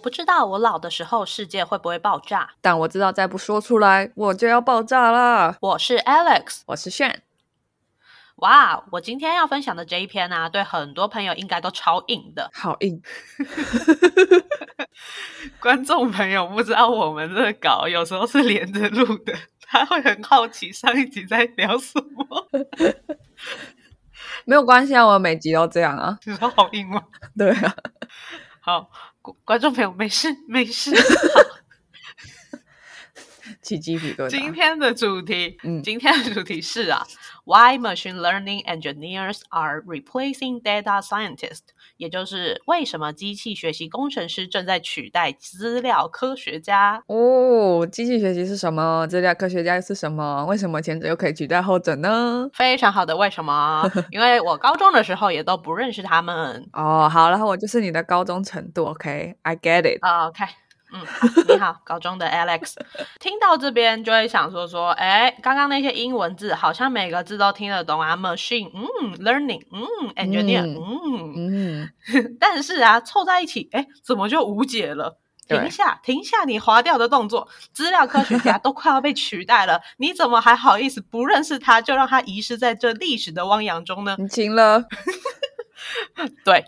我不知道我老的时候世界会不会爆炸，但我知道再不说出来我就要爆炸啦。我是 Alex，我是炫。哇，我今天要分享的这一篇啊，对很多朋友应该都超硬的，好硬。观众朋友不知道我们这个稿有时候是连着录的，他会很好奇上一集在聊什么。没有关系啊，我每集都这样啊。你说好硬吗？对啊。好，观众朋友没事没事。起鸡皮疙瘩。今天的主题，嗯，今天的主题是啊，Why machine learning engineers are replacing data scientists？也就是为什么机器学习工程师正在取代资料科学家？哦，机器学习是什么？资料科学家是什么？为什么前者又可以取代后者呢？非常好的，为什么？因为我高中的时候也都不认识他们。哦，好然后，我就是你的高中程度，OK？I get it。OK。嗯，你好，高中的 Alex，听到这边就会想说说，哎，刚刚那些英文字好像每个字都听得懂啊，machine，嗯，learning，嗯，engineer，嗯嗯，但是啊，凑在一起，哎，怎么就无解了？停下，停下，你划掉的动作，资料科学家都快要被取代了，你怎么还好意思不认识他，就让他遗失在这历史的汪洋中呢？你停了。对，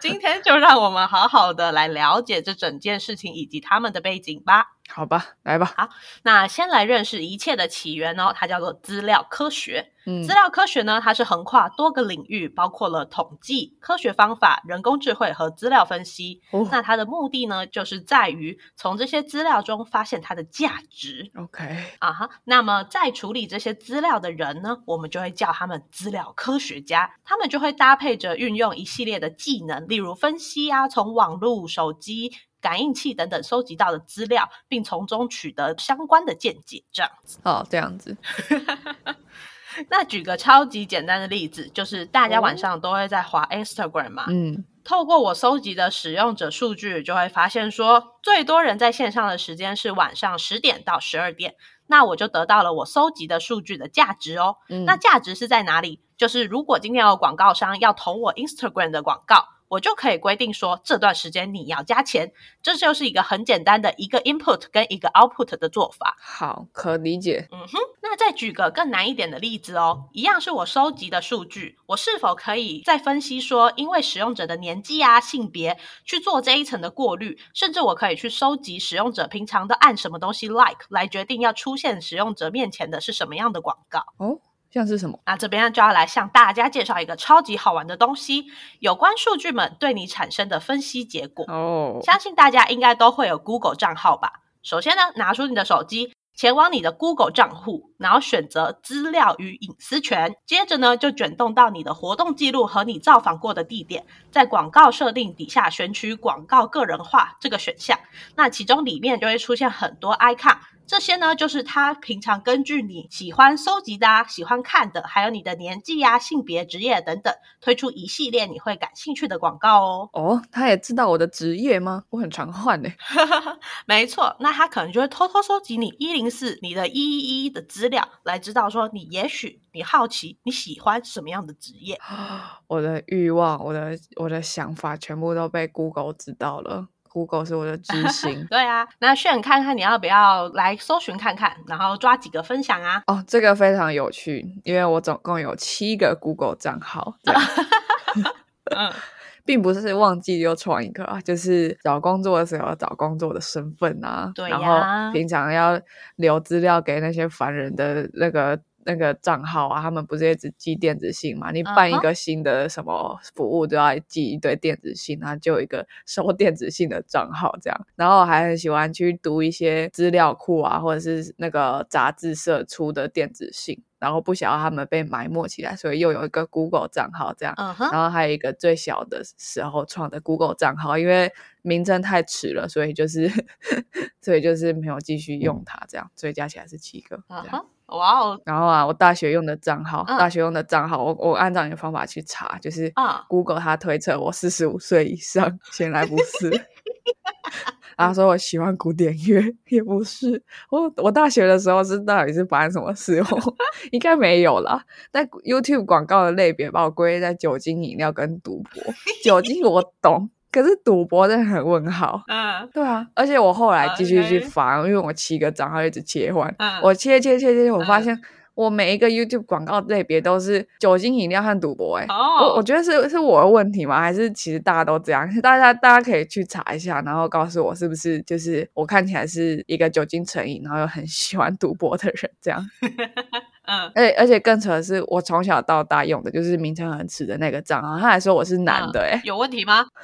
今天就让我们好好的来了解这整件事情以及他们的背景吧。好吧，来吧。好，那先来认识一切的起源哦，它叫做资料科学。嗯，资料科学呢，它是横跨多个领域，包括了统计、科学方法、人工智慧和资料分析。哦，那它的目的呢，就是在于从这些资料中发现它的价值。OK，啊哈，那么在处理这些资料的人呢，我们就会叫他们资料科学家。他们就会搭配着运用一系列的技能，例如分析啊，从网络、手机。感应器等等收集到的资料，并从中取得相关的见解，这样子。哦，这样子。那举个超级简单的例子，就是大家晚上都会在滑 Instagram 嘛。嗯。透过我收集的使用者数据，就会发现说，最多人在线上的时间是晚上十点到十二点。那我就得到了我收集的数据的价值哦。嗯。那价值是在哪里？就是如果今天有广告商要投我 Instagram 的广告。我就可以规定说，这段时间你要加钱，这就是一个很简单的一个 input 跟一个 output 的做法。好，可理解。嗯哼，那再举个更难一点的例子哦，一样是我收集的数据，我是否可以再分析说，因为使用者的年纪啊、性别去做这一层的过滤，甚至我可以去收集使用者平常都按什么东西 like 来决定要出现使用者面前的是什么样的广告哦。像是什么？那这边就要来向大家介绍一个超级好玩的东西，有关数据们对你产生的分析结果哦。相信大家应该都会有 Google 账号吧？首先呢，拿出你的手机，前往你的 Google 账户，然后选择资料与隐私权，接着呢就卷动到你的活动记录和你造访过的地点，在广告设定底下选取广告个人化这个选项，那其中里面就会出现很多 icon。这些呢，就是他平常根据你喜欢收集的、啊喜欢看的，还有你的年纪呀、性别、职业等等，推出一系列你会感兴趣的广告哦。哦，他也知道我的职业吗？我很常换呢。没错，那他可能就会偷偷收集你一零四、你的一一一的资料，来知道说你也许你好奇你喜欢什么样的职业。我的欲望、我的我的想法，全部都被 Google 知道了。Google 是我的知心，对啊，那炫看看你要不要来搜寻看看，然后抓几个分享啊？哦，这个非常有趣，因为我总共有七个 Google 账号，嗯，并不是忘记又创一个啊，就是找工作的时候找工作的身份啊，对呀，平常要留资料给那些烦人的那个。那个账号啊，他们不是一直寄电子信嘛？你办一个新的什么服务，都要寄一堆电子信，然后就有一个 收电子信的账号这样。然后还很喜欢去读一些资料库啊，或者是那个杂志社出的电子信，然后不想要他们被埋没起来，所以又有一个 Google 账号这样。然后还有一个最小的时候创的 Google 账号，因为名称太迟了，所以就是 所以就是没有继续用它这样，所以加起来是七个。哇哦！然后啊，我大学用的账号，大学用的账号，我我按照你的方法去查，就是啊，Google 它推测我四十五岁以上，显然不是。然后说我喜欢古典乐，也不是。我我大学的时候是到底是发生什么事？应该没有啦。但 YouTube 广告的类别把我归类在酒精饮料跟赌博。酒精我懂。可是赌博真的很问号。嗯，对啊，而且我后来继续去翻，因为我七个账号一直切换，我切切切切，我发现。我每一个 YouTube 广告类别都是酒精饮料和赌博，哎，我我觉得是是我的问题吗？还是其实大家都这样？大家大家可以去查一下，然后告诉我是不是就是我看起来是一个酒精成瘾，然后又很喜欢赌博的人这样。嗯，而且而且更扯的是，我从小到大用的就是名称很耻的那个账号，他还说我是男的，哎，有问题吗？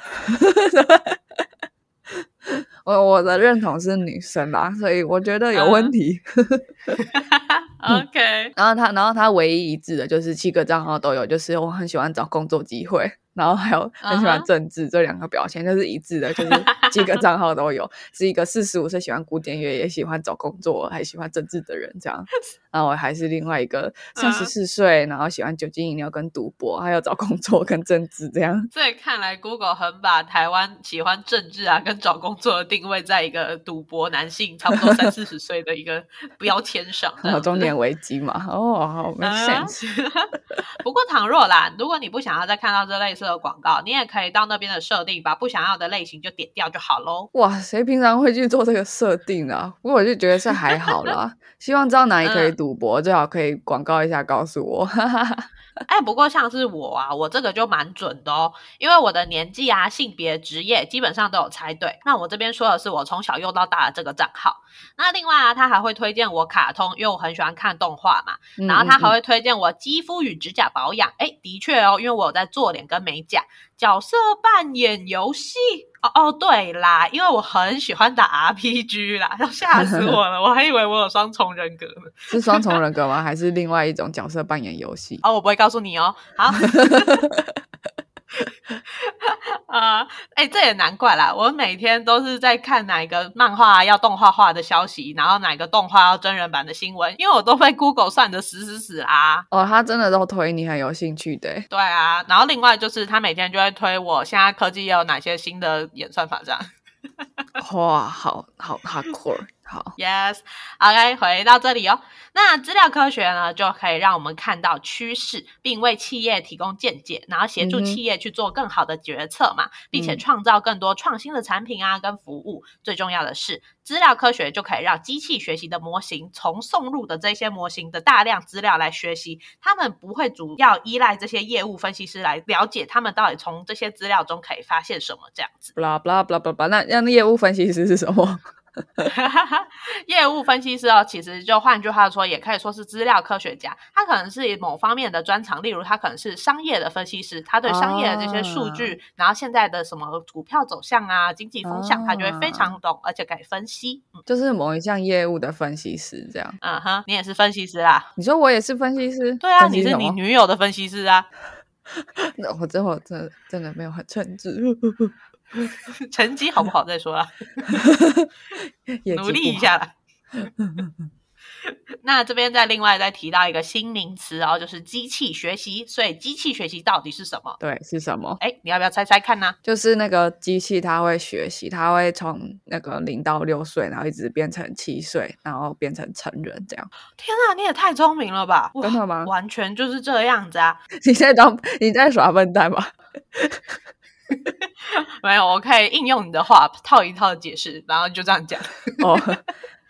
我我的认同是女生啦，所以我觉得有问题。OK，然后他，然后他唯一一致的就是七个账号都有，就是我很喜欢找工作机会。然后还有很喜欢政治这两个表现，就是一致的，就是 几个账号都有，是一个四十五岁喜欢古典乐，也喜欢找工作，还喜欢政治的人这样。然后我还是另外一个三十四岁，然后喜欢酒精饮料跟赌博，还有找工作跟政治这样。所以看来 Google 很把台湾喜欢政治啊跟找工作的定位在一个赌博男性，差不多三四十 岁的一个标签上。有中年危机嘛，哦，好没 sense。不过倘若啦，如果你不想要再看到这类似。的广告，你也可以到那边的设定，把不想要的类型就点掉就好喽。哇，谁平常会去做这个设定啊？不过我就觉得是还好啦。希望知道哪里可以赌博，最好可以广告一下告诉我。哎，不过像是我啊，我这个就蛮准的哦，因为我的年纪啊、性别、职业基本上都有猜对。那我这边说的是我从小用到大的这个账号。那另外啊，他还会推荐我卡通，因为我很喜欢看动画嘛。然后他还会推荐我肌肤与指甲保养。哎，的确哦，因为我有在做脸跟美甲。角色扮演游戏哦哦，对啦，因为我很喜欢打 RPG 啦，要吓死我了，我还以为我有双重人格呢。是双重人格吗？还是另外一种角色扮演游戏？哦，我不会告诉你哦。好。啊，哎，这也难怪啦！我每天都是在看哪个漫画要动画化的消息，然后哪个动画要真人版的新闻，因为我都被 Google 算的死死死啊！哦，他真的都推你很有兴趣的。对啊，然后另外就是他每天就会推我现在科技也有哪些新的演算法这样。哇，好好好酷！好，Yes，OK，回到这里哦。那资料科学呢，就可以让我们看到趋势，并为企业提供见解，然后协助企业去做更好的决策嘛，并且创造更多创新的产品啊，跟服务。最重要的是，资料科学就可以让机器学习的模型从送入的这些模型的大量资料来学习，他们不会主要依赖这些业务分析师来了解他们到底从这些资料中可以发现什么这样子。blah blah blah blah blah，那那业务分析师是什么？业务分析师哦，其实就换句话说，也可以说是资料科学家。他可能是某方面的专长，例如他可能是商业的分析师，他对商业的这些数据，然后现在的什么股票走向啊、经济风向，他就会非常懂，而且可以分析。就是某一项业务的分析师这样。嗯哼，你也是分析师啦？你说我也是分析师？对啊，你是你女友的分析师啊？那我最后真真的没有很称职。成绩好不好再说啦，努力一下啦。那这边再另外再提到一个新名词，然后就是机器学习。所以机器学习到底是什么？对，是什么？哎，你要不要猜猜看呢？就是那个机器，它会学习，它会从那个零到六岁，然后一直变成七岁，然后变成成人这样。天啊，你也太聪明了吧！真的吗？完全就是这样子啊！你在当你在耍笨蛋吗？没有，我可以应用你的话套一套解释，然后就这样讲。哦。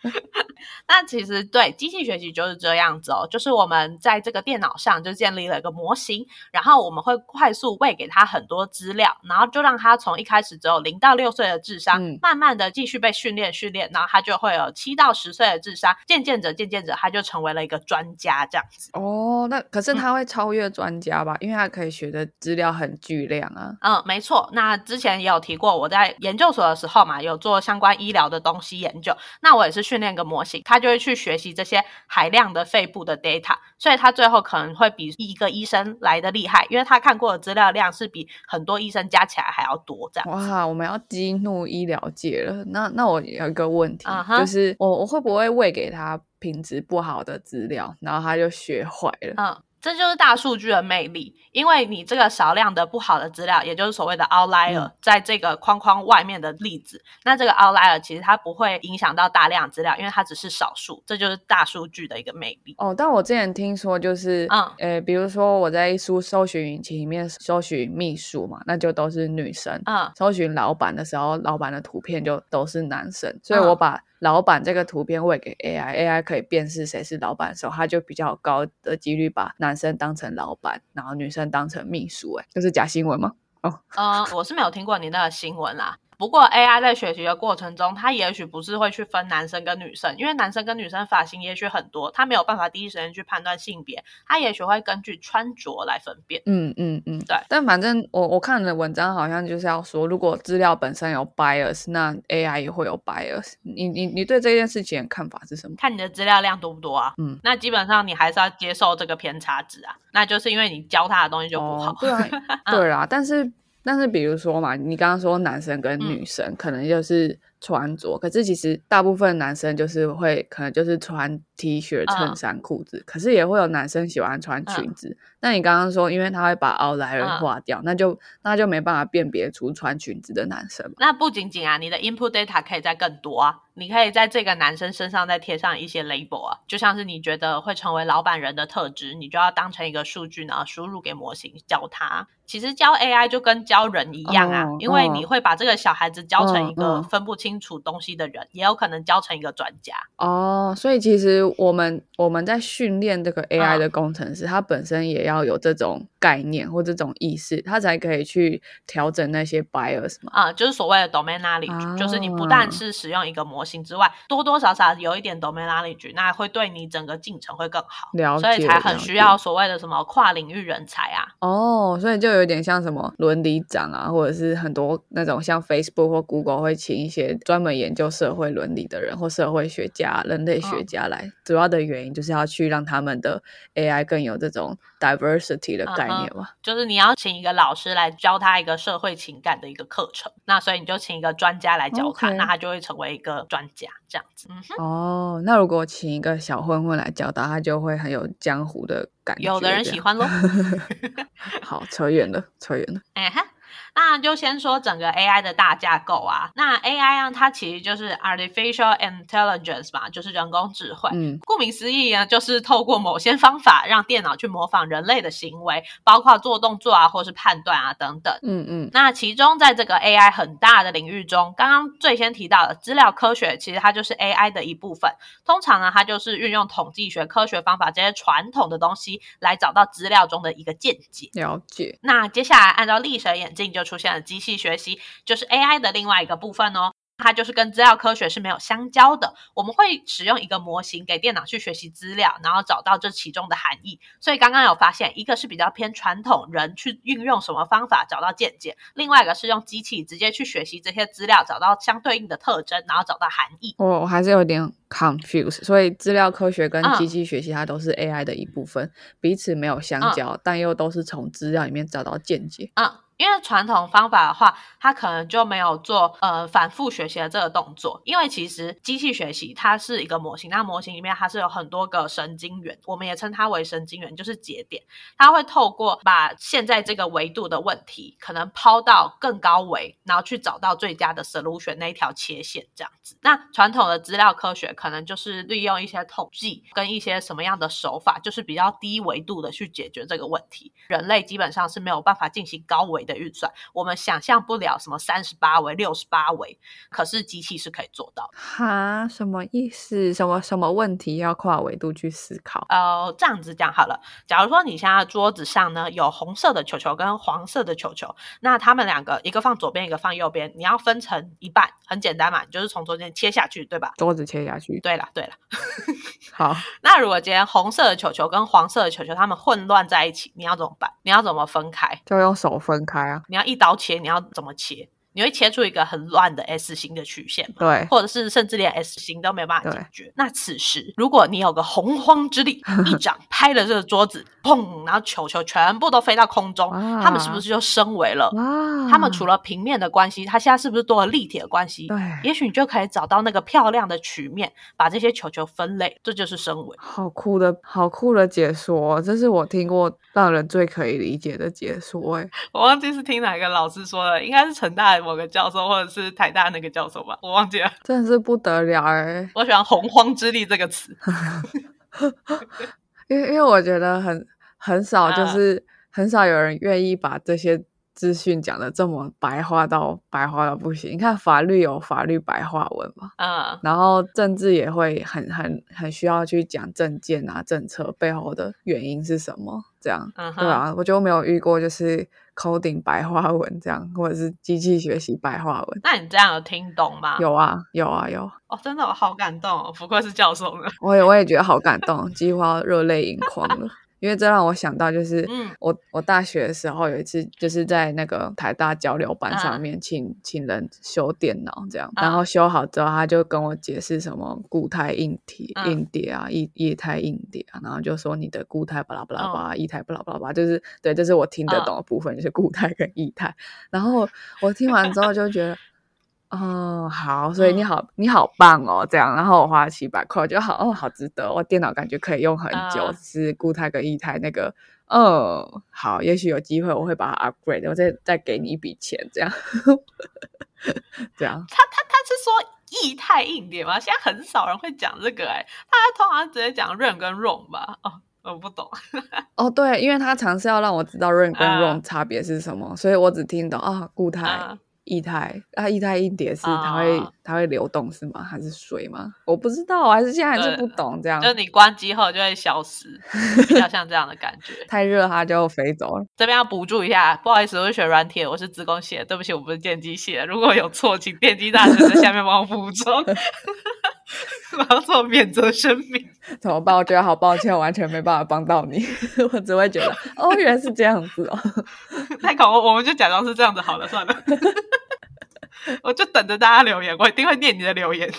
那其实对机器学习就是这样子哦，就是我们在这个电脑上就建立了一个模型，然后我们会快速喂给他很多资料，然后就让他从一开始只有零到六岁的智商，慢慢的继续被训练训练，然后他就会有七到十岁的智商，渐渐着渐渐着他就成为了一个专家这样子。哦，那可是他会超越专家吧？因为他可以学的资料很巨量啊。嗯，没错。那之前也有提过，我在研究所的时候嘛，有做相关医疗的东西研究，那我也是。训练个模型，他就会去学习这些海量的肺部的 data，所以他最后可能会比一个医生来的厉害，因为他看过的资料量是比很多医生加起来还要多。这样哇，我们要激怒医疗界了。那那我有一个问题，就是我我会不会喂给他品质不好的资料，然后他就学坏了？嗯。这就是大数据的魅力，因为你这个少量的不好的资料，也就是所谓的 outlier，在这个框框外面的例子，那这个 outlier 其实它不会影响到大量资料，因为它只是少数，这就是大数据的一个魅力。哦，但我之前听说就是，嗯，呃，比如说我在一书搜寻引擎里面搜寻秘书嘛，那就都是女生，嗯，搜寻老板的时候，老板的图片就都是男生，所以我把。老板这个图片喂给 AI，AI 可以辨识谁是老板的时候，他就比较高的几率把男生当成老板，然后女生当成秘书。哎，这是假新闻吗？哦，嗯，我是没有听过你那个新闻啦。不过，AI 在学习的过程中，它也许不是会去分男生跟女生，因为男生跟女生发型也许很多，它没有办法第一时间去判断性别，它也许会根据穿着来分辨。嗯嗯嗯，对。但反正我我看的文章好像就是要说，如果资料本身有 bias，那 AI 也会有 bias。你你你对这件事情的看法是什么？看你的资料量多不多啊？嗯，那基本上你还是要接受这个偏差值啊，那就是因为你教他的东西就不好。对啊，对啊，但是。但是，比如说嘛，你刚刚说男生跟女生可能就是穿着，可是其实大部分男生就是会可能就是穿 T 恤、衬衫、裤子，可是也会有男生喜欢穿裙子。那你刚刚说，因为他会把奥莱尔划掉，那就那就没办法辨别出穿裙子的男生。那不仅仅啊，你的 input data 可以再更多啊，你可以在这个男生身上再贴上一些 label 啊，就像是你觉得会成为老板人的特质，你就要当成一个数据呢，输入给模型教他。其实教 AI 就跟教人一样啊，因为你会把这个小孩子教成一个分不清楚东西的人，也有可能教成一个专家。哦，所以其实我们我们在训练这个 AI 的工程师，他本身也要有这种概念或这种意识，他才可以去调整那些 bias 嘛。啊，就是所谓的 domain knowledge，就是你不但是使用一个模型之外，多多少少有一点 domain knowledge，那会对你整个进程会更好。了解，所以才很需要所谓的什么跨领域人才啊。哦，所以就。有点像什么伦理长啊，或者是很多那种像 Facebook 或 Google 会请一些专门研究社会伦理的人或社会学家、人类学家来，主要的原因就是要去让他们的 AI 更有这种 diversity 的概念嘛。就是你要请一个老师来教他一个社会情感的一个课程，那所以你就请一个专家来教他，那他就会成为一个专家这样子。哦，那如果请一个小混混来教他，他就会很有江湖的。有的人喜欢喽。好，扯远了，扯远了。哎哈。那就先说整个 AI 的大架构啊。那 AI 啊，它其实就是 artificial intelligence 嘛，就是人工智慧。嗯，顾名思义呢，就是透过某些方法让电脑去模仿人类的行为，包括做动作啊，或是判断啊等等。嗯嗯。那其中在这个 AI 很大的领域中，刚刚最先提到的资料科学，其实它就是 AI 的一部分。通常呢，它就是运用统计学、科学方法这些传统的东西来找到资料中的一个见解。了解。那接下来按照历史眼镜就。就出现了机器学习，就是 AI 的另外一个部分哦。它就是跟资料科学是没有相交的。我们会使用一个模型给电脑去学习资料，然后找到这其中的含义。所以刚刚有发现，一个是比较偏传统，人去运用什么方法找到见解；另外一个是用机器直接去学习这些资料，找到相对应的特征，然后找到含义。我我还是有点 confused。所以资料科学跟机器学习它都是 AI 的一部分，彼此没有相交，但又都是从资料里面找到见解。嗯。因为传统方法的话，它可能就没有做呃反复学习的这个动作。因为其实机器学习它是一个模型，那模型里面它是有很多个神经元，我们也称它为神经元，就是节点。它会透过把现在这个维度的问题，可能抛到更高维，然后去找到最佳的 solution 那一条切线这样子。那传统的资料科学可能就是利用一些统计跟一些什么样的手法，就是比较低维度的去解决这个问题。人类基本上是没有办法进行高维。的运算，我们想象不了什么三十八维、六十八维，可是机器是可以做到。哈，什么意思？什么什么问题要跨维度去思考？呃，这样子讲好了。假如说你现在桌子上呢有红色的球球跟黄色的球球，那他们两个一个放左边，一个放右边，你要分成一半，很简单嘛，你就是从中间切下去，对吧？桌子切下去。对了，对了。好，那如果今天红色的球球跟黄色的球球它们混乱在一起，你要怎么办？你要怎么分开？就用手分开。你要一刀切，你要怎么切？你会切出一个很乱的 S 型的曲线，对，或者是甚至连 S 型都没有办法解决。那此时，如果你有个洪荒之力，一掌拍了这个桌子，砰，然后球球全部都飞到空中，他们是不是就升维了？他们除了平面的关系，它现在是不是多了立体的关系？对，也许你就可以找到那个漂亮的曲面，把这些球球分类，这就是升维。好酷的，好酷的解说，这是我听过让人最可以理解的解说。哎，我忘记是听哪个老师说的，应该是陈大。某个教授，或者是台大那个教授吧，我忘记了。真的是不得了哎！我喜欢“洪荒之力”这个词，因为因为我觉得很很少，就是很少有人愿意把这些资讯讲的这么白话到白话到不行。你看法律有法律白话文嘛，嗯，然后政治也会很很很需要去讲政见啊、政策背后的原因是什么，这样对啊，我就没有遇过就是。Coding 白话文这样，或者是机器学习白话文。那你这样有听懂吗？有啊，有啊，有。哦，真的，我好感动哦！不愧是教授呢。我也，我也觉得好感动，几乎要热泪盈眶了。因为这让我想到，就是我我大学的时候有一次，就是在那个台大交流班上面，请请人修电脑这样，然后修好之后，他就跟我解释什么固态硬体硬碟啊，液液态硬碟啊，然后就说你的固态巴拉巴拉巴拉，液态巴拉巴拉巴拉，就是对，这是我听得懂的部分，就是固态跟液态。然后我听完之后就觉得。哦，好，所以你好，你好棒哦，这样，然后我花了七百块，我觉得好，哦，好值得，我电脑感觉可以用很久，是固态跟液态那个，嗯，好，也许有机会我会把它 upgrade，我再再给你一笔钱，这样，这样。他他他是说液态硬碟吗？现在很少人会讲这个，哎，大家通常直接讲 RAM 跟 ROM 吧？哦，我不懂。哦，对，因为他尝试要让我知道 RAM 跟 ROM 差别是什么，所以我只听懂啊，固态。液态啊，液态硬碟是它会它会流动是吗？还是水吗？我不知道，还是现在还是不懂这样。就你关机后就会消失，比较像这样的感觉。太热它就飞走了。这边要补助一下，不好意思，我是学软体，我是自工系，对不起，我不是电机系。如果有错，请电机大师在下面帮我补充。我要做免责声明，怎么办？我觉得好抱歉，我完全没办法帮到你。我只会觉得，哦，原来是这样子哦。太搞，我们就假装是这样子好了，算了。我就等着大家留言，我一定会念你的留言，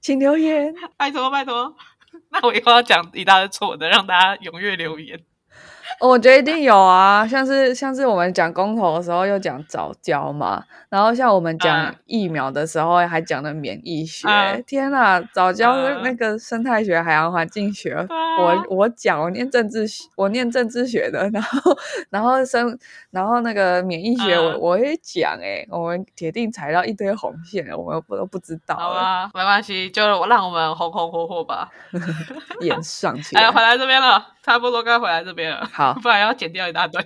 请留言，拜托拜托。那我以后要讲一大堆错的，让大家踊跃留言。我觉得一定有啊，像是像是我们讲公投的时候又讲早教嘛，然后像我们讲疫苗的时候还讲了免疫学，天呐，早教那个生态学、海洋环境学，我我讲我念政治，我念政治学的，然后然后生然后那个免疫学我我也讲哎，我们铁定踩到一堆红线，我们不都不知道。好吧，没关系，就让我们红红火火吧，演上去。哎，回来这边了。差不多该回来这边了，好，不然要剪掉一大段。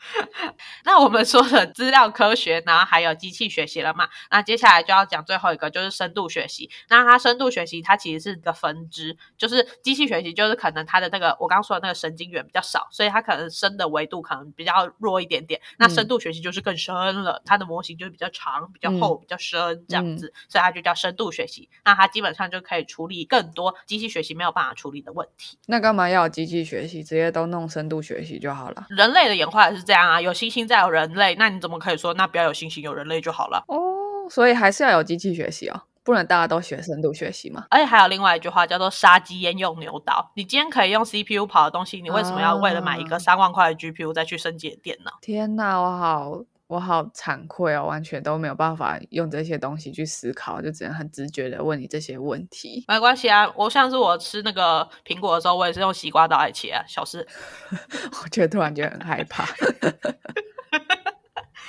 那我们说的资料科学，然后还有机器学习了嘛？那接下来就要讲最后一个，就是深度学习。那它深度学习，它其实是一个分支，就是机器学习，就是可能它的那个我刚刚说的那个神经元比较少，所以它可能深的维度可能比较弱一点点。那深度学习就是更深了，它的模型就是比较长、比较厚、比较深这样子，所以它就叫深度学习。那它基本上就可以处理更多机器学习没有办法处理的问题。那干嘛要机器学习？直接都弄深度学习就好了。人类的演化也是这样啊，有星星再。有人类，那你怎么可以说那不要有星星有人类就好了？哦，所以还是要有机器学习哦，不能大家都学深度学习嘛。而且还有另外一句话叫做“杀鸡焉用牛刀”。你今天可以用 CPU 跑的东西，你为什么要为了买一个三万块的 GPU 再去升级电脑？天哪，我好我好惭愧哦，完全都没有办法用这些东西去思考，就只能很直觉的问你这些问题。没关系啊，我像是我吃那个苹果的时候，我也是用西瓜刀来切啊，小事。我觉得突然觉得很害怕。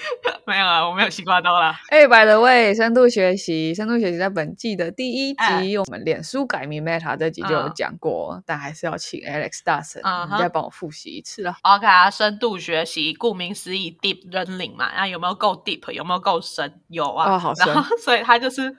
没有啊，我没有西瓜刀啦。哎，by the way，深度学习，深度学习在本季的第一集，我们脸书改名 Meta 这集就有讲过，但还是要请 Alex 大神，你再帮我复习一次啦。OK 啊，深度学习，顾名思义，deep learning 嘛，那有没有够 deep？有没有够深？有啊，哦，好深。所以它就是，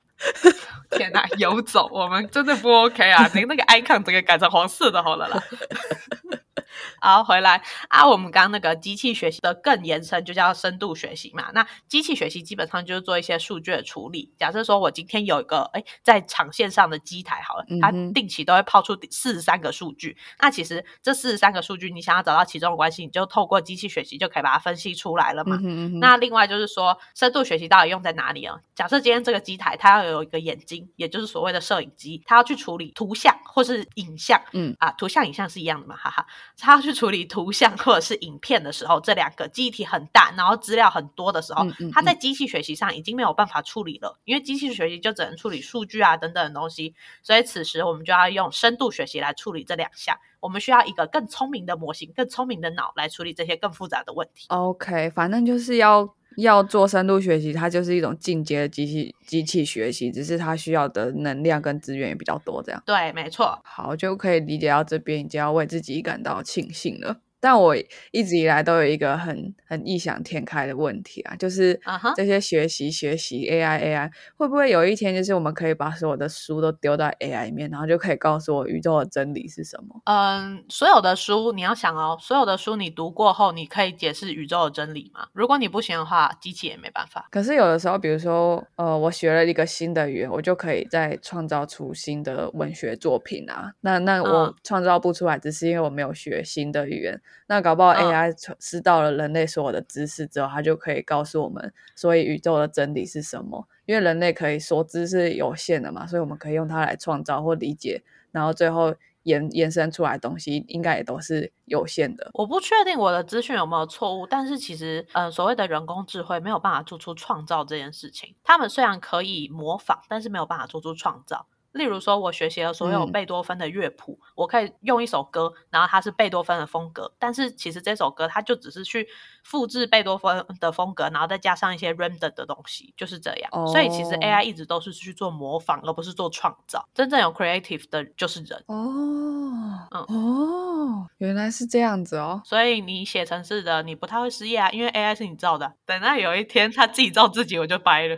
天哪，游走，我们真的不 OK 啊！你那个 icon 整个改成黄色的好了啦。好，回来啊，我们刚刚那个机器学习的更延伸就叫深度学习嘛。那机器学习基本上就是做一些数据的处理。假设说我今天有一个哎在场线上的机台好了，它定期都会抛出四十三个数据。那其实这四十三个数据，你想要找到其中的关系，你就透过机器学习就可以把它分析出来了嘛。那另外就是说，深度学习到底用在哪里啊？假设今天这个机台它要有一个眼睛，也就是所谓的摄影机，它要去处理图像或是影像，嗯啊，图像影像是一样的嘛，哈哈，它要去。处理图像或者是影片的时候，这两个记忆体很大，然后资料很多的时候，他在机器学习上已经没有办法处理了，因为机器学习就只能处理数据啊等等的东西，所以此时我们就要用深度学习来处理这两项。我们需要一个更聪明的模型、更聪明的脑来处理这些更复杂的问题。OK，反正就是要。要做深度学习，它就是一种进阶的机器机器学习，只是它需要的能量跟资源也比较多，这样。对，没错。好，就可以理解到这边已经要为自己感到庆幸了。但我一直以来都有一个很很异想天开的问题啊，就是这些学习学习 AI AI 会不会有一天就是我们可以把所有的书都丢到 AI 里面，然后就可以告诉我宇宙的真理是什么？嗯，所有的书你要想哦，所有的书你读过后，你可以解释宇宙的真理吗？如果你不行的话，机器也没办法。可是有的时候，比如说呃，我学了一个新的语言，我就可以再创造出新的文学作品啊。那那我创造不出来，只是因为我没有学新的语言。那搞不好 AI 知道了人类所有的知识之后，它就可以告诉我们，所以宇宙的真理是什么？因为人类可以所知是有限的嘛，所以我们可以用它来创造或理解，然后最后延延伸出来东西，应该也都是有限的。我不确定我的资讯有没有错误，但是其实，嗯，所谓的人工智慧没有办法做出创造这件事情。他们虽然可以模仿，但是没有办法做出创造。例如说，我学习了所有贝多芬的乐谱，我可以用一首歌，然后它是贝多芬的风格，但是其实这首歌它就只是去复制贝多芬的风格，然后再加上一些 render 的东西，就是这样。所以其实 AI 一直都是去做模仿，而不是做创造。真正有 creative 的就是人。哦，嗯，哦，原来是这样子哦。所以你写程式的，你不太会失业啊，因为 AI 是你造的。等到有一天他自己造自己，我就掰了。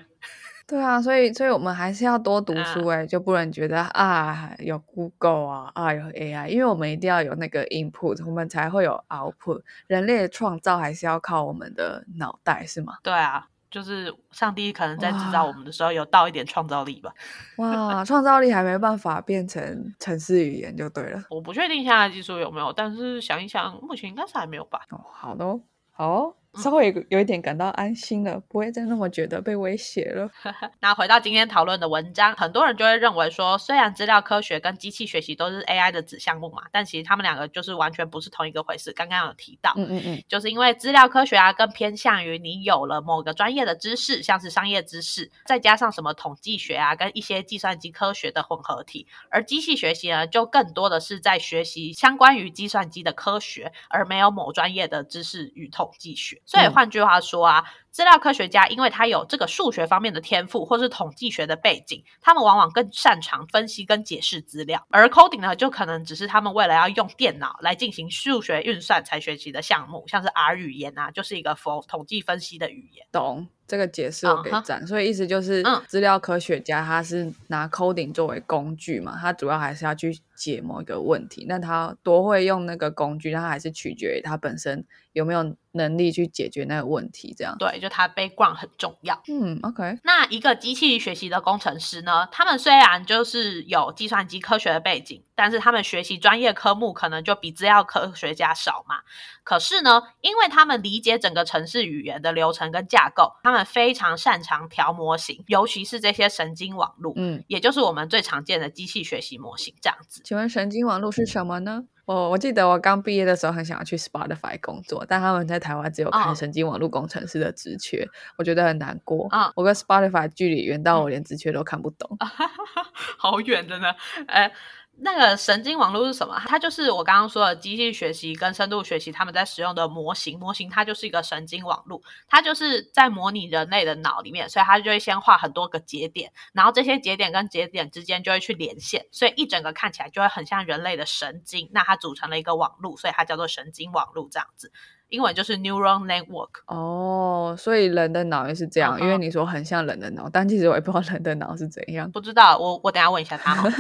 对啊，所以所以我们还是要多读书哎，就不能觉得啊有 Google 啊啊有 AI，因为我们一定要有那个 input，我们才会有 output。人类的创造还是要靠我们的脑袋，是吗？对啊，就是上帝可能在制造我们的时候有到一点创造力吧。哇，创造力还没办法变成城市语言就对了。我不确定现在技术有没有，但是想一想，目前应该是还没有吧。哦，好的哦，好。稍微有有一点感到安心了，不会再那么觉得被威胁了。那回到今天讨论的文章，很多人就会认为说，虽然资料科学跟机器学习都是 AI 的子项目嘛，但其实他们两个就是完全不是同一个回事。刚刚有提到，嗯嗯嗯，就是因为资料科学啊更偏向于你有了某个专业的知识，像是商业知识，再加上什么统计学啊跟一些计算机科学的混合体，而机器学习呢就更多的是在学习相关于计算机的科学，而没有某专业的知识与统计学。所以换句话说啊。资料科学家，因为他有这个数学方面的天赋，或是统计学的背景，他们往往更擅长分析跟解释资料。而 coding 呢，就可能只是他们为了要用电脑来进行数学运算才学习的项目，像是 R 语言啊，就是一个 for 统计分析的语言。懂这个解释我给赞。所以意思就是，资料科学家他是拿 coding 作为工具嘛，他主要还是要去解某一个问题。那他多会用那个工具，他还是取决于他本身有没有能力去解决那个问题。这样对。它 background 很重要。嗯，OK。那一个机器学习的工程师呢？他们虽然就是有计算机科学的背景，但是他们学习专业科目可能就比资料科学家少嘛。可是呢，因为他们理解整个城市语言的流程跟架构，他们非常擅长调模型，尤其是这些神经网络，嗯，也就是我们最常见的机器学习模型这样子。请问神经网络是什么呢？我我记得我刚毕业的时候很想要去 Spotify 工作，但他们在台湾只有看神经网络工程师的职缺，我觉得很难过。啊我跟 Spotify 距离远到我连职缺都看不懂，好远的呢，哎。那个神经网络是什么？它就是我刚刚说的机器学习跟深度学习，他们在使用的模型。模型它就是一个神经网络，它就是在模拟人类的脑里面，所以它就会先画很多个节点，然后这些节点跟节点之间就会去连线，所以一整个看起来就会很像人类的神经。那它组成了一个网络，所以它叫做神经网络这样子。英文就是 neural network。哦，所以人的脑也是这样，因为你说很像人的脑，但其实我也不知道人的脑是怎样。不知道，我我等下问一下他。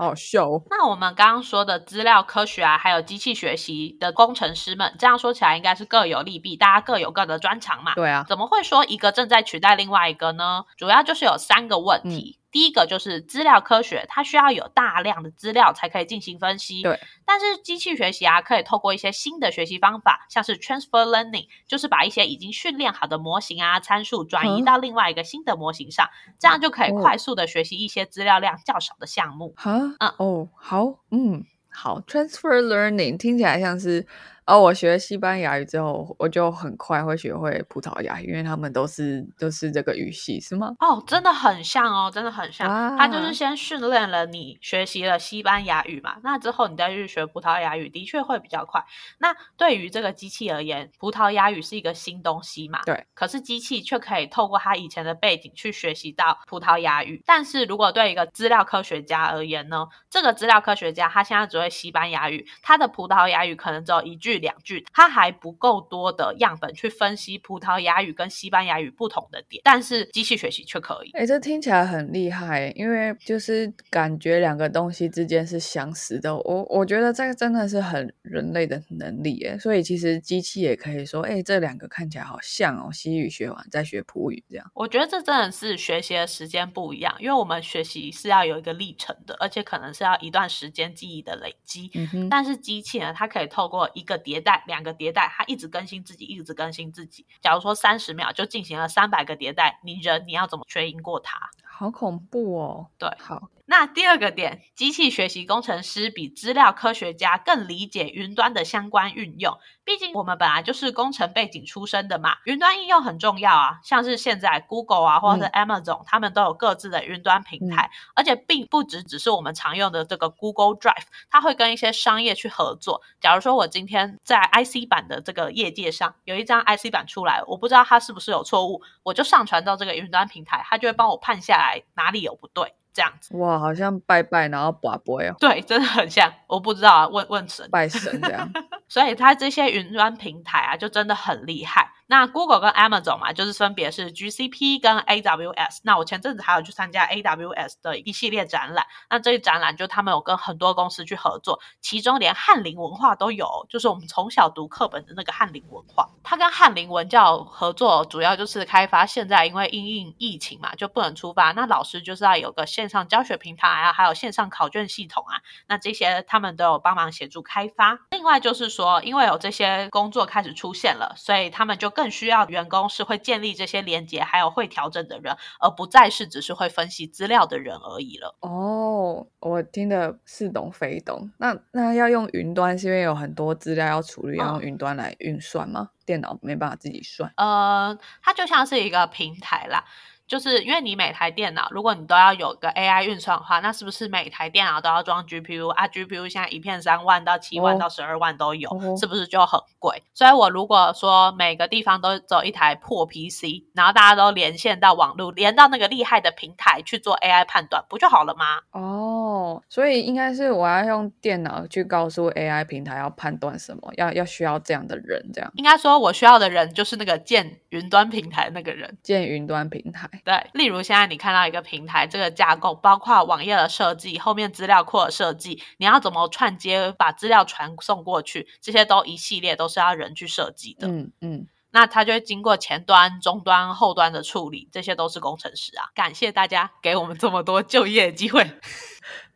好秀。那我们刚刚说的资料科学啊，还有机器学习的工程师们，这样说起来应该是各有利弊，大家各有各的专长嘛。对啊，怎么会说一个正在取代另外一个呢？主要就是有三个问题。第一个就是资料科学，它需要有大量的资料才可以进行分析。对，但是机器学习啊，可以透过一些新的学习方法，像是 transfer learning，就是把一些已经训练好的模型啊、参数转移到另外一个新的模型上，这样就可以快速的学习一些资料量较少的项目。哈，嗯，哦，好，嗯，好，transfer learning 听起来像是。哦，我学西班牙语之后，我就很快会学会葡萄牙语，因为他们都是都是这个语系，是吗？哦，真的很像哦，真的很像。他就是先训练了你学习了西班牙语嘛，那之后你再去学葡萄牙语，的确会比较快。那对于这个机器而言，葡萄牙语是一个新东西嘛？对。可是机器却可以透过它以前的背景去学习到葡萄牙语。但是如果对一个资料科学家而言呢？这个资料科学家他现在只会西班牙语，他的葡萄牙语可能只有一句。两句，它还不够多的样本去分析葡萄牙语跟西班牙语不同的点，但是机器学习却可以。哎，这听起来很厉害，因为就是感觉两个东西之间是相似的。我我觉得这个真的是很人类的能力耶，所以其实机器也可以说，哎，这两个看起来好像哦，西语学完再学葡语这样。我觉得这真的是学习的时间不一样，因为我们学习是要有一个历程的，而且可能是要一段时间记忆的累积。嗯哼，但是机器呢，它可以透过一个迭代，两个迭代，它一直更新自己，一直更新自己。假如说三十秒就进行了三百个迭代，你人你要怎么追赢过它？好恐怖哦！对，好。那第二个点，机器学习工程师比资料科学家更理解云端的相关运用。毕竟我们本来就是工程背景出身的嘛，云端应用很重要啊。像是现在 Google 啊，或者是 Amazon，他们都有各自的云端平台，而且并不只只是我们常用的这个 Google Drive，它会跟一些商业去合作。假如说我今天在 IC 版的这个业界上有一张 IC 版出来，我不知道它是不是有错误，我就上传到这个云端平台，它就会帮我判下来哪里有不对。这样子哇，好像拜拜，然后拔杯哦。对，真的很像，我不知道啊，问问神拜神这样。所以它这些云端平台啊，就真的很厉害。那 Google 跟 Amazon 嘛，就是分别是 GCP 跟 AWS。那我前阵子还有去参加 AWS 的一系列展览。那这一展览就他们有跟很多公司去合作，其中连翰林文化都有，就是我们从小读课本的那个翰林文化。它跟翰林文教合作，主要就是开发现在因为因应疫情嘛，就不能出发。那老师就是要有个线上教学平台啊，还有线上考卷系统啊。那这些他们都有帮忙协助开发。另外就是说，因为有这些工作开始出现了，所以他们就更需要员工是会建立这些连接，还有会调整的人，而不再是只是会分析资料的人而已了。哦，我听得似懂非懂。那那要用云端，是因为有很多资料要处理，要用云端来运算吗？电脑没办法自己算？呃，它就像是一个平台啦。就是因为你每台电脑，如果你都要有个 AI 运算的话，那是不是每台电脑都要装 GPU 啊？GPU 现在一片三万到七万到十二万都有，是不是就很贵？所以我如果说每个地方都走一台破 PC，然后大家都连线到网络，连到那个厉害的平台去做 AI 判断，不就好了吗？哦，所以应该是我要用电脑去告诉 AI 平台要判断什么，要要需要这样的人，这样应该说我需要的人就是那个建云端平台那个人，建云端平台。对，例如现在你看到一个平台，这个架构包括网页的设计、后面资料库的设计，你要怎么串接把资料传送过去，这些都一系列都是要人去设计的。嗯嗯，那它就会经过前端、中端、后端的处理，这些都是工程师啊。感谢大家给我们这么多就业机会。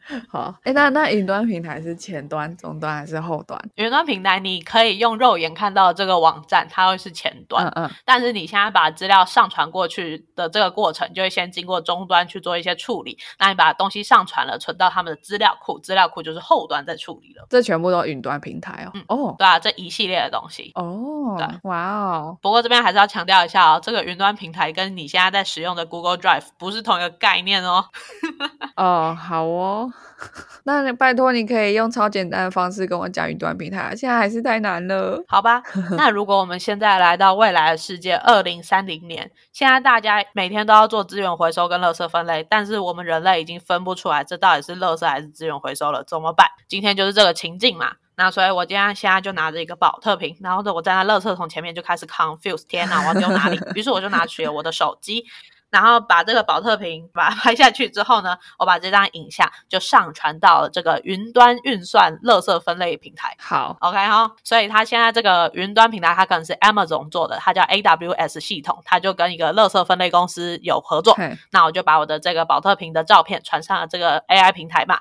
好，哎，那那云端平台是前端、中端还是后端？云端平台你可以用肉眼看到这个网站，它会是前端，嗯嗯。但是你现在把资料上传过去的这个过程，就会先经过终端去做一些处理。那你把东西上传了，存到他们的资料库，资料库就是后端在处理了。这全部都云端平台哦。嗯哦，对啊，这一系列的东西哦。对，哇哦。不过这边还是要强调一下哦，这个云端平台跟你现在在使用的 Google Drive 不是同一个概念哦。哦，好哦。那拜托，你可以用超简单的方式跟我讲云端平台，现在还是太难了。好吧，那如果我们现在来到未来的世界，二零三零年，现在大家每天都要做资源回收跟垃圾分类，但是我们人类已经分不出来这到底是垃圾还是资源回收了，怎么办？今天就是这个情境嘛。那所以我今天现在就拿着一个保特瓶，然后呢，我在那垃圾桶前面就开始 confuse，天哪，我要丢哪里？于是我就拿起了我的手机。然后把这个保特瓶把它拍下去之后呢，我把这张影像就上传到了这个云端运算垃圾分类平台。好，OK 哈，所以它现在这个云端平台，它可能是 Amazon 做的，它叫 AWS 系统，它就跟一个垃圾分类公司有合作。那我就把我的这个保特瓶的照片传上了这个 AI 平台嘛。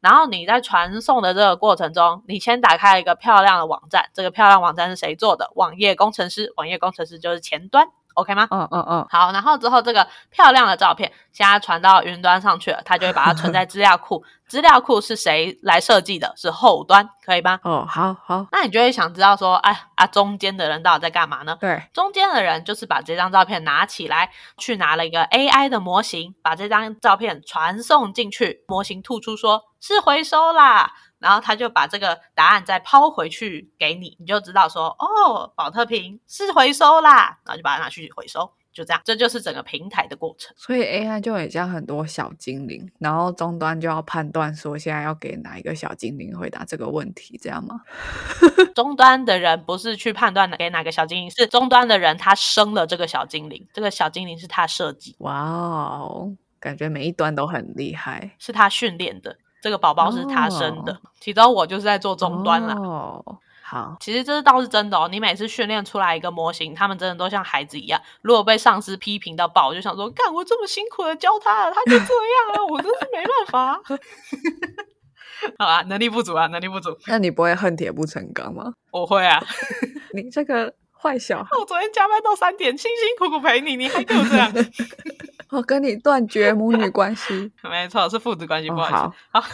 然后你在传送的这个过程中，你先打开一个漂亮的网站，这个漂亮网站是谁做的？网页工程师，网页工程师就是前端。OK 吗？嗯嗯嗯，好，然后之后这个漂亮的照片现在传到云端上去了，它就会把它存在资料库。资料库是谁来设计的？是后端，可以吗？哦，好好。那你就会想知道说，哎啊，中间的人到底在干嘛呢？对，中间的人就是把这张照片拿起来，去拿了一个 AI 的模型，把这张照片传送进去，模型吐出说是回收啦。然后他就把这个答案再抛回去给你，你就知道说，哦，保特瓶是回收啦，然后就把它拿去回收，就这样，这就是整个平台的过程。所以 AI 就很像很多小精灵，然后终端就要判断说，现在要给哪一个小精灵回答这个问题，这样吗？终端的人不是去判断给哪个小精灵，是终端的人他生了这个小精灵，这个小精灵是他设计。哇哦，感觉每一端都很厉害，是他训练的。这个宝宝是他生的，其中我就是在做终端啦。哦，好，其实这倒是真的哦。你每次训练出来一个模型，他们真的都像孩子一样。如果被上司批评到爆，我就想说，干我这么辛苦的教他，他就这样啊，我真是没办法。好啊，能力不足啊，能力不足。那你不会恨铁不成钢吗？我会啊。你这个坏小孩，我昨天加班到三点，辛辛苦苦陪你，你还给我这样。我跟你断绝母女关系，没错，是父子关系，不好意思。好，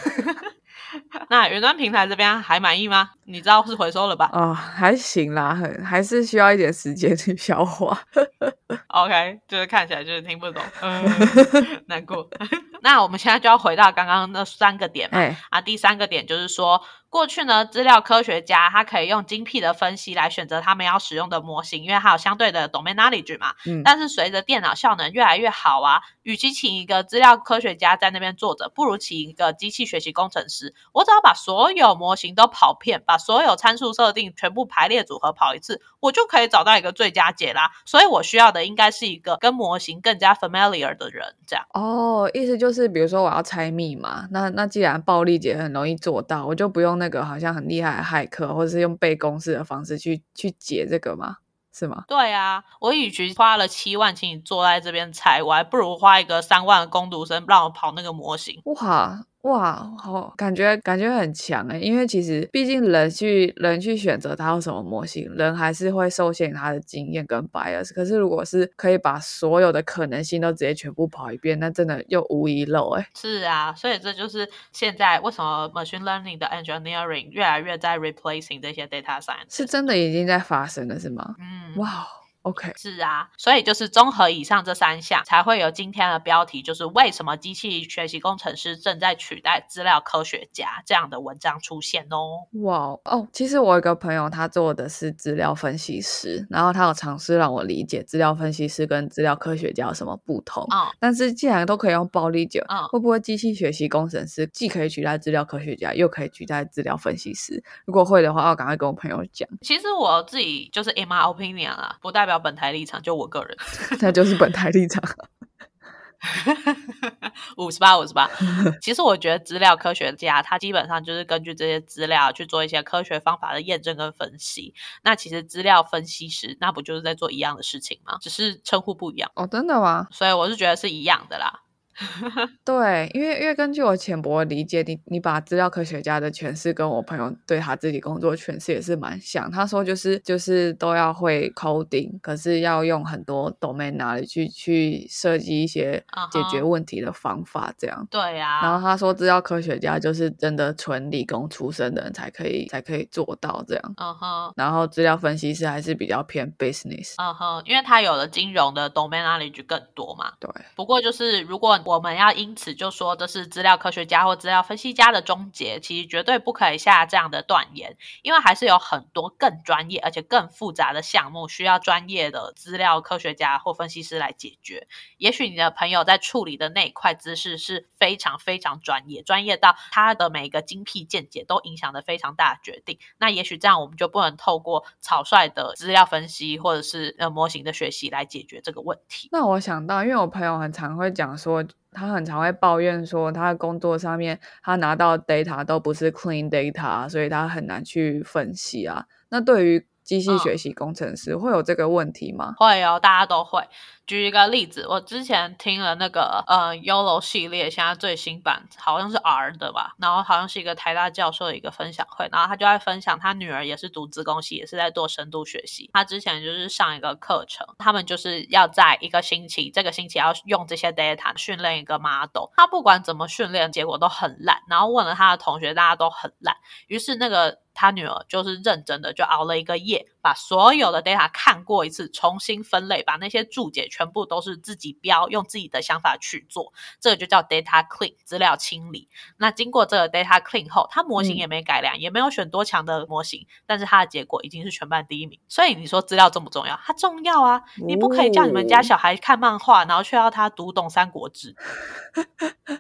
那云端平台这边还满意吗？你知道是回收了吧？哦，还行啦，很还是需要一点时间去消化。OK，就是看起来就是听不懂，嗯难过。那我们现在就要回到刚刚那三个点嘛。啊，第三个点就是说。过去呢，资料科学家他可以用精辟的分析来选择他们要使用的模型，因为它有相对的 domain knowledge 嘛。嗯。但是随着电脑效能越来越好啊，与其请一个资料科学家在那边坐着，不如请一个机器学习工程师。我只要把所有模型都跑遍，把所有参数设定全部排列组合跑一次，我就可以找到一个最佳解啦。所以我需要的应该是一个跟模型更加 familiar 的人，这样。哦，意思就是，比如说我要猜密码，那那既然暴力解很容易做到，我就不用。那个好像很厉害的骇客，或者是用背公式的方式去去解这个吗？是吗？对啊，我与其花了七万请你坐在这边猜，我还不如花一个三万的攻读生让我跑那个模型。哇！哇，好，感觉感觉很强哎，因为其实毕竟人去人去选择他用什么模型，人还是会受限于他的经验跟 bias。可是如果是可以把所有的可能性都直接全部跑一遍，那真的又无遗漏哎。是啊，所以这就是现在为什么 machine learning 的 engineering 越来越在 replacing 这些 data science，是真的已经在发生了，是吗？嗯，哇。OK，是啊，所以就是综合以上这三项，才会有今天的标题，就是为什么机器学习工程师正在取代资料科学家这样的文章出现哦。哇哦，其实我有个朋友，他做的是资料分析师，然后他有尝试让我理解资料分析师跟资料科学家有什么不同。嗯，但是既然都可以用暴力讲，会不会机器学习工程师既可以取代资料科学家，又可以取代资料分析师？如果会的话，要赶快跟我朋友讲。其实我自己就是 in my opinion 啊，不代表。本台立场就我个人，那就是本台立场，五十八五十八。其实我觉得资料科学家他基本上就是根据这些资料去做一些科学方法的验证跟分析。那其实资料分析师那不就是在做一样的事情吗？只是称呼不一样哦，真的吗？所以我是觉得是一样的啦。对，因为因为根据我浅薄的理解，你你把资料科学家的诠释跟我朋友对他自己工作诠释也是蛮像。他说就是就是都要会 coding，可是要用很多 domain 哪里去去设计一些解决问题的方法，这样。对呀。然后他说资料科学家就是真的纯理工出身的人才可以才可以做到这样。嗯哼。然后资料分析师还是比较偏 business。嗯哼，因为他有了金融的 domain knowledge 更多嘛。对。不过就是如果我们要因此就说这是资料科学家或资料分析家的终结，其实绝对不可以下这样的断言，因为还是有很多更专业而且更复杂的项目需要专业的资料科学家或分析师来解决。也许你的朋友在处理的那一块知识是非常非常专业，专业到他的每一个精辟见解都影响的非常大的决定。那也许这样我们就不能透过草率的资料分析或者是呃模型的学习来解决这个问题。那我想到，因为我朋友很常会讲说，他很常会抱怨说，他的工作上面他拿到 data 都不是 clean data，所以他很难去分析啊。那对于机器学习工程师会有这个问题吗？会哦，大家都会。举一个例子，我之前听了那个呃 Yolo 系列，现在最新版好像是 R 的吧，然后好像是一个台大教授的一个分享会，然后他就在分享他女儿也是读资工系，也是在做深度学习。他之前就是上一个课程，他们就是要在一个星期，这个星期要用这些 data 训练一个 model。他不管怎么训练，结果都很烂。然后问了他的同学，大家都很烂。于是那个他女儿就是认真的，就熬了一个夜，把所有的 data 看过一次，重新分类，把那些注解全。部都是自己标，用自己的想法去做，这个就叫 data clean 资料清理。那经过这个 data clean 后，它模型也没改良，也没有选多强的模型，但是它的结果已经是全班第一名。所以你说资料重不重要？它重要啊！你不可以叫你们家小孩看漫画，然后却要他读懂《三国志》。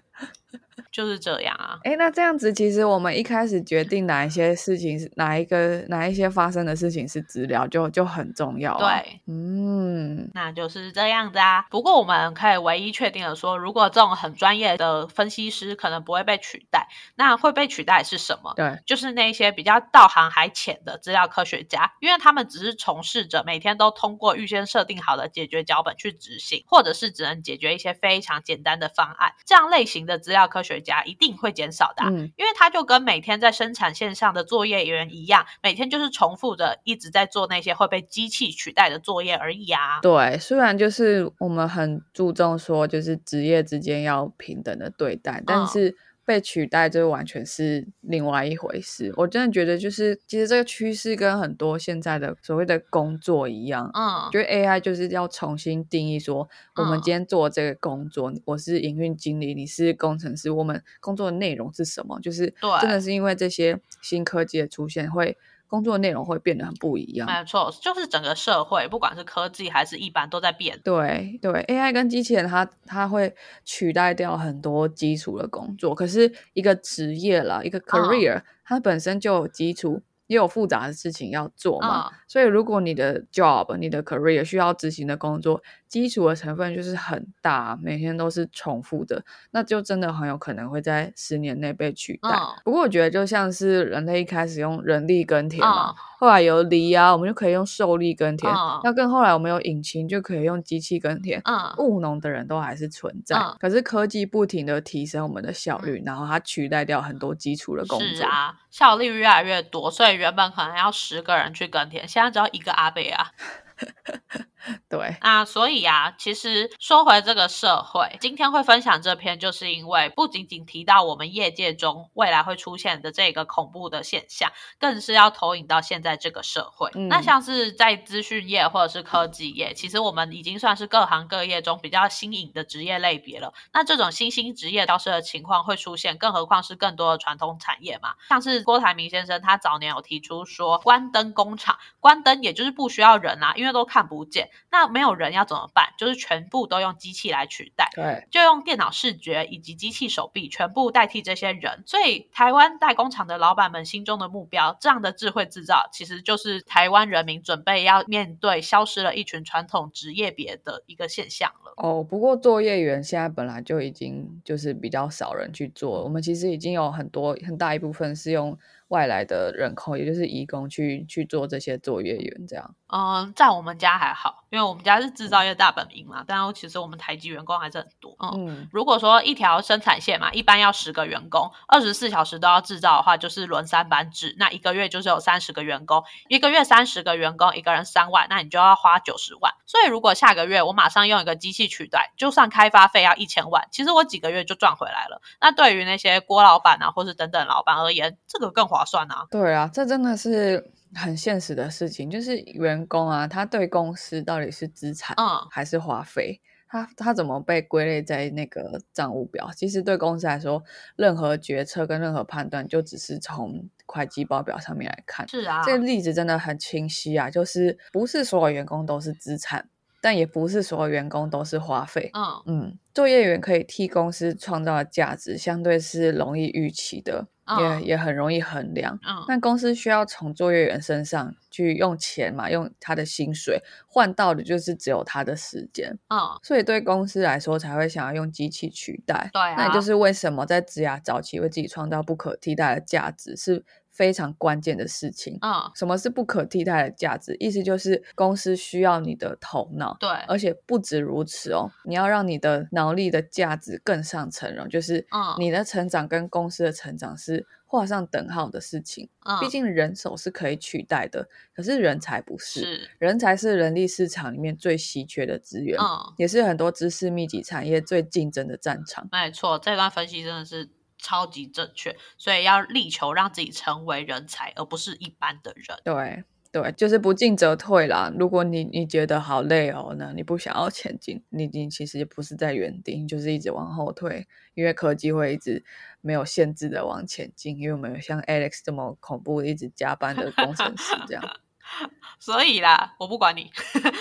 就是这样啊，哎，那这样子，其实我们一开始决定哪一些事情是哪一个哪一些发生的事情是资料，就就很重要。对，嗯，那就是这样子啊。不过我们可以唯一确定的说，如果这种很专业的分析师可能不会被取代，那会被取代是什么？对，就是那些比较道行还浅的资料科学家，因为他们只是从事着每天都通过预先设定好的解决脚本去执行，或者是只能解决一些非常简单的方案，这样类型的资料科学。家一定会减少的，嗯，因为他就跟每天在生产线上的作业员一样，每天就是重复着一直在做那些会被机器取代的作业而已啊。对，虽然就是我们很注重说，就是职业之间要平等的对待，但是。被取代，这完全是另外一回事。我真的觉得，就是其实这个趋势跟很多现在的所谓的工作一样，嗯，觉得 AI 就是要重新定义说，我们今天做这个工作，我是营运经理，你是工程师，我们工作的内容是什么？就是真的是因为这些新科技的出现会。工作内容会变得很不一样，没错，就是整个社会，不管是科技还是一般，都在变。对对，AI 跟机器人，它它会取代掉很多基础的工作，可是一个职业啦，一个 career，它本身就有基础。也有复杂的事情要做嘛，所以如果你的 job、你的 career 需要执行的工作，基础的成分就是很大，每天都是重复的，那就真的很有可能会在十年内被取代。不过我觉得就像是人类一开始用人力耕田嘛，后来有犁啊，我们就可以用兽力耕田；那更后来我们有引擎，就可以用机器耕田。务农的人都还是存在，可是科技不停的提升我们的效率，然后它取代掉很多基础的工作。效率越来越多，所以原本可能要十个人去耕田，现在只要一个阿贝啊。对啊，所以啊，其实说回这个社会，今天会分享这篇，就是因为不仅仅提到我们业界中未来会出现的这个恐怖的现象，更是要投影到现在这个社会。那像是在资讯业或者是科技业，其实我们已经算是各行各业中比较新颖的职业类别了。那这种新兴职业消失的情况会出现，更何况是更多的传统产业嘛？像是郭台铭先生，他早年有提出说，关灯工厂，关灯也就是不需要人啊，因为都看不见。那没有人要怎么办？就是全部都用机器来取代，对，就用电脑视觉以及机器手臂全部代替这些人。所以台湾代工厂的老板们心中的目标，这样的智慧制造，其实就是台湾人民准备要面对消失了一群传统职业别的一个现象了。哦，不过作业员现在本来就已经就是比较少人去做，我们其实已经有很多很大一部分是用。外来的人口，也就是义工去去做这些作业员，这样。嗯，在我们家还好，因为我们家是制造业大本营嘛。但其实我们台积员工还是很多。嗯，如果说一条生产线嘛，一般要十个员工，二十四小时都要制造的话，就是轮三班制。那一个月就是有三十个员工，一个月三十个员工，一个人三万，那你就要花九十万。所以如果下个月我马上用一个机器取代，就算开发费要一千万，其实我几个月就赚回来了。那对于那些郭老板啊，或是等等老板而言，这个更划算啊。对啊，这真的是。很现实的事情，就是员工啊，他对公司到底是资产，嗯，还是花费？他他怎么被归类在那个账务表？其实对公司来说，任何决策跟任何判断，就只是从会计报表上面来看。是啊，这个例子真的很清晰啊，就是不是所有员工都是资产。但也不是所有员工都是花费。嗯嗯，作业员可以替公司创造的价值，相对是容易预期的，也也很容易衡量。嗯，那公司需要从作业员身上去用钱嘛，用他的薪水换到的就是只有他的时间。嗯，所以对公司来说才会想要用机器取代。对，那也就是为什么在职涯早期为自己创造不可替代的价值是。非常关键的事情啊！什么是不可替代的价值？意思就是公司需要你的头脑，对，而且不止如此哦，你要让你的脑力的价值更上层楼，就是你的成长跟公司的成长是画上等号的事情。毕竟人手是可以取代的，可是人才不是，人才是人力市场里面最稀缺的资源，也是很多知识密集产业最竞争的战场。没错，这段分析真的是。超级正确，所以要力求让自己成为人才，而不是一般的人。对对，就是不进则退啦。如果你你觉得好累哦，那你不想要前进，你你其实不是在原地，就是一直往后退，因为科技会一直没有限制的往前进，因为我们有像 Alex 这么恐怖一直加班的工程师这样。所以啦，我不管你，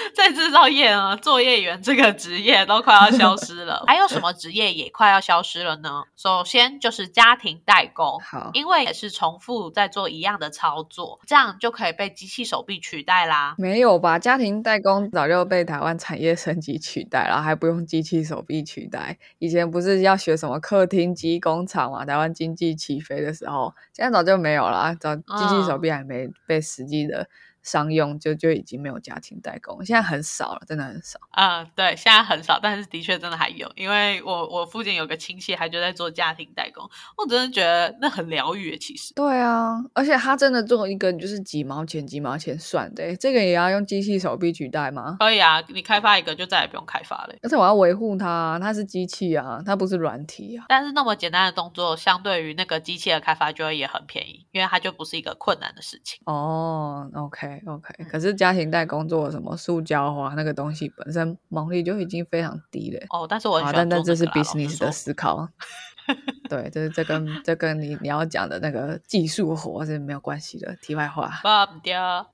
在制造业啊，作业员这个职业都快要消失了。还有什么职业也快要消失了呢？首先就是家庭代工，好，因为也是重复在做一样的操作，这样就可以被机器手臂取代啦。没有吧？家庭代工早就被台湾产业升级取代了，还不用机器手臂取代。以前不是要学什么客厅机工厂嘛？台湾经济起飞的时候，现在早就没有了，早机器手臂还没被实际的。商用就就已经没有家庭代工，现在很少了，真的很少。啊，对，现在很少，但是的确真的还有，因为我我附近有个亲戚，他就在做家庭代工，我真的觉得那很疗愈。其实，对啊，而且他真的做一个就是几毛钱几毛钱算的，这个也要用机器手臂取代吗？可以啊，你开发一个就再也不用开发了。而且我要维护它，它是机器啊，它不是软体啊。但是那么简单的动作，相对于那个机器的开发，就会也很便宜，因为它就不是一个困难的事情。哦，OK。OK，可是家庭代工做什么塑胶花那个东西本身毛利就已经非常低了哦。但是我但但这是 business 的思考，对，这是这跟这跟你你要讲的那个技术活是没有关系的。题外话，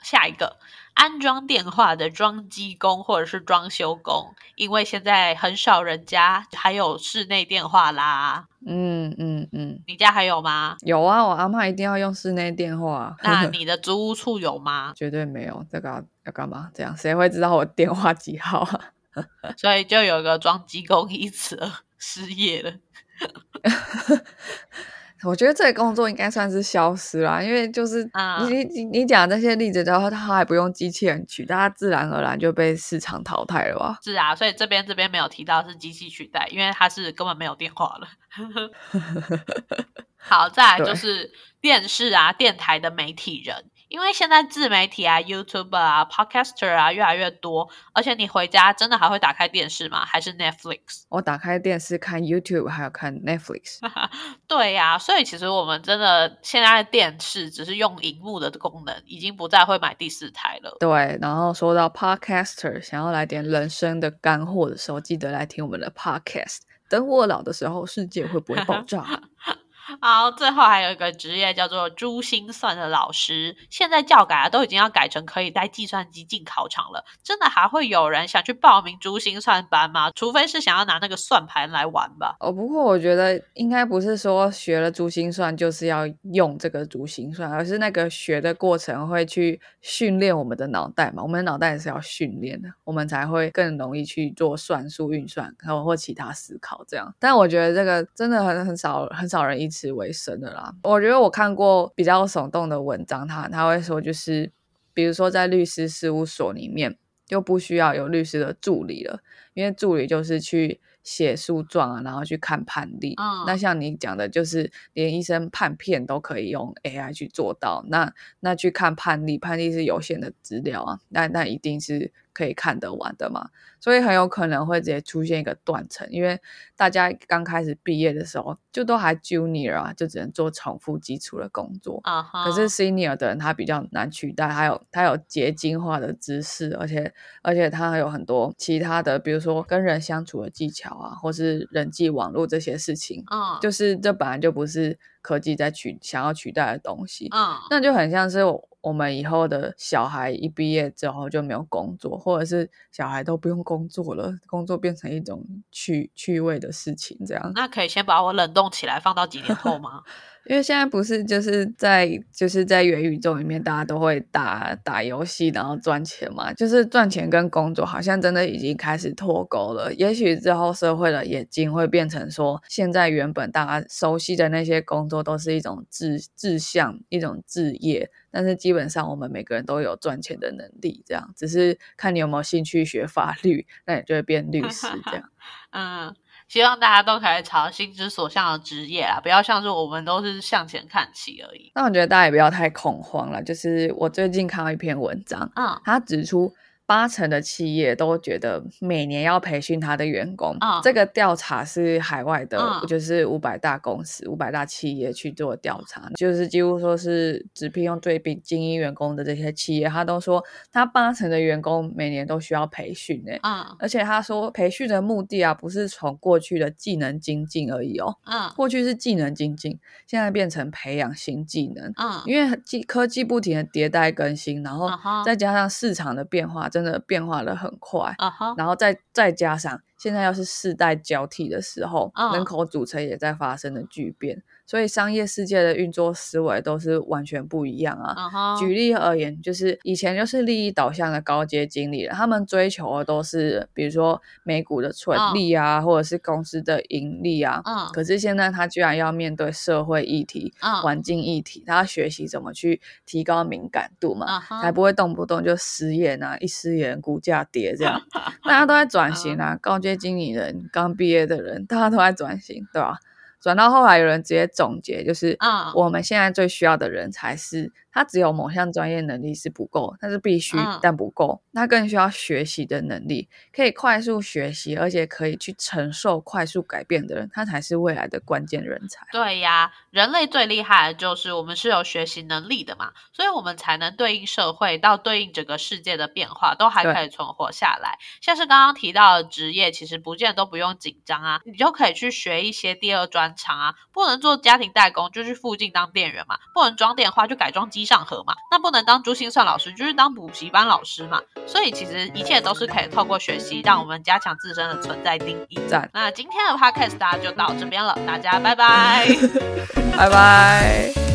下一个。安装电话的装机工或者是装修工，因为现在很少人家还有室内电话啦。嗯嗯嗯，你家还有吗？有啊，我阿妈一定要用室内电话。那 你的租屋处有吗？绝对没有，这个要干嘛？这样谁会知道我电话几号啊？所以就有个装机工因此而失业了。我觉得这个工作应该算是消失了，因为就是你你你讲这些例子之后，他还不用机器人取代，他自然而然就被市场淘汰了吧？是啊，所以这边这边没有提到是机器取代，因为它是根本没有电话了。好，再来就是电视啊、电台的媒体人。因为现在自媒体啊、YouTube 啊、Podcaster 啊越来越多，而且你回家真的还会打开电视吗？还是 Netflix？我打开电视看 YouTube，还有看 Netflix。对呀，所以其实我们真的现在电视只是用荧幕的功能，已经不再会买第四台了。对，然后说到 Podcaster，想要来点人生的干货的时候，记得来听我们的 Podcast。等我老的时候，世界会不会爆炸？好，最后还有一个职业叫做珠心算的老师，现在教改啊都已经要改成可以带计算机进考场了，真的还会有人想去报名珠心算班吗？除非是想要拿那个算盘来玩吧。哦，不过我觉得应该不是说学了珠心算就是要用这个珠心算，而是那个学的过程会去训练我们的脑袋嘛，我们的脑袋也是要训练的，我们才会更容易去做算术运算，然后或其他思考这样。但我觉得这个真的很很少很少人一。此为生的啦，我觉得我看过比较耸动的文章，他他会说，就是比如说在律师事务所里面就不需要有律师的助理了，因为助理就是去写诉状啊，然后去看判例。那像你讲的，就是连医生判片都可以用 AI 去做到，那那去看判例，判例是有限的资料啊，那那一定是。可以看得完的嘛，所以很有可能会直接出现一个断层，因为大家刚开始毕业的时候就都还 junior 啊，就只能做重复基础的工作啊。可是 senior 的人他比较难取代，还有他有结晶化的知识，而且而且他还有很多其他的，比如说跟人相处的技巧啊，或是人际网络这些事情，嗯，就是这本来就不是科技在取想要取代的东西，嗯，那就很像是。我们以后的小孩一毕业之后就没有工作，或者是小孩都不用工作了，工作变成一种趣趣味的事情，这样。那可以先把我冷冻起来，放到几年后吗？因为现在不是就是在就是在元宇宙里面，大家都会打打游戏，然后赚钱嘛。就是赚钱跟工作好像真的已经开始脱钩了。也许之后社会的眼睛会变成说，现在原本大家熟悉的那些工作都是一种志志向，一种志业。但是基本上我们每个人都有赚钱的能力，这样只是看你有没有兴趣学法律，那你就会变律师这样。嗯。希望大家都可以朝心之所向的职业啊，不要像是我们都是向前看齐而已。那我觉得大家也不要太恐慌了。就是我最近看到一篇文章，嗯，他指出。八成的企业都觉得每年要培训他的员工。这个调查是海外的，就是五百大公司、五百大企业去做调查，就是几乎说是只聘用最精英员工的这些企业，他都说他八成的员工每年都需要培训诶。嗯，而且他说培训的目的啊，不是从过去的技能精进而已哦。啊，过去是技能精进，现在变成培养新技能。啊，因为技科技不停的迭代更新，然后再加上市场的变化。真的变化的很快，然后再再加上现在要是世代交替的时候，人口组成也在发生的巨变。所以商业世界的运作思维都是完全不一样啊。举例而言，就是以前就是利益导向的高阶经理人，他们追求的都是比如说美股的纯利啊，或者是公司的盈利啊。嗯。可是现在他居然要面对社会议题、环境议题，他要学习怎么去提高敏感度嘛，才不会动不动就失业啊，一失业股价跌这样。大家都在转型啊，高阶经理人刚毕业的人，大家都在转型，对吧？转到后来，有人直接总结，就是啊我们现在最需要的人才是。他只有某项专业能力是不够，他是必须但不够。他更需要学习的能力，可以快速学习，而且可以去承受快速改变的人，他才是未来的关键人才。对呀，人类最厉害的就是我们是有学习能力的嘛，所以我们才能对应社会到对应整个世界的变化，都还可以存活下来。像是刚刚提到的职业，其实不见都不用紧张啊，你就可以去学一些第二专长啊。不能做家庭代工，就去附近当店员嘛；不能装电话，就改装机。上河嘛，那不能当珠心算老师，就是当补习班老师嘛。所以其实一切都是可以透过学习，让我们加强自身的存在定义。那今天的 podcast 大家就到这边了，大家拜拜，拜拜。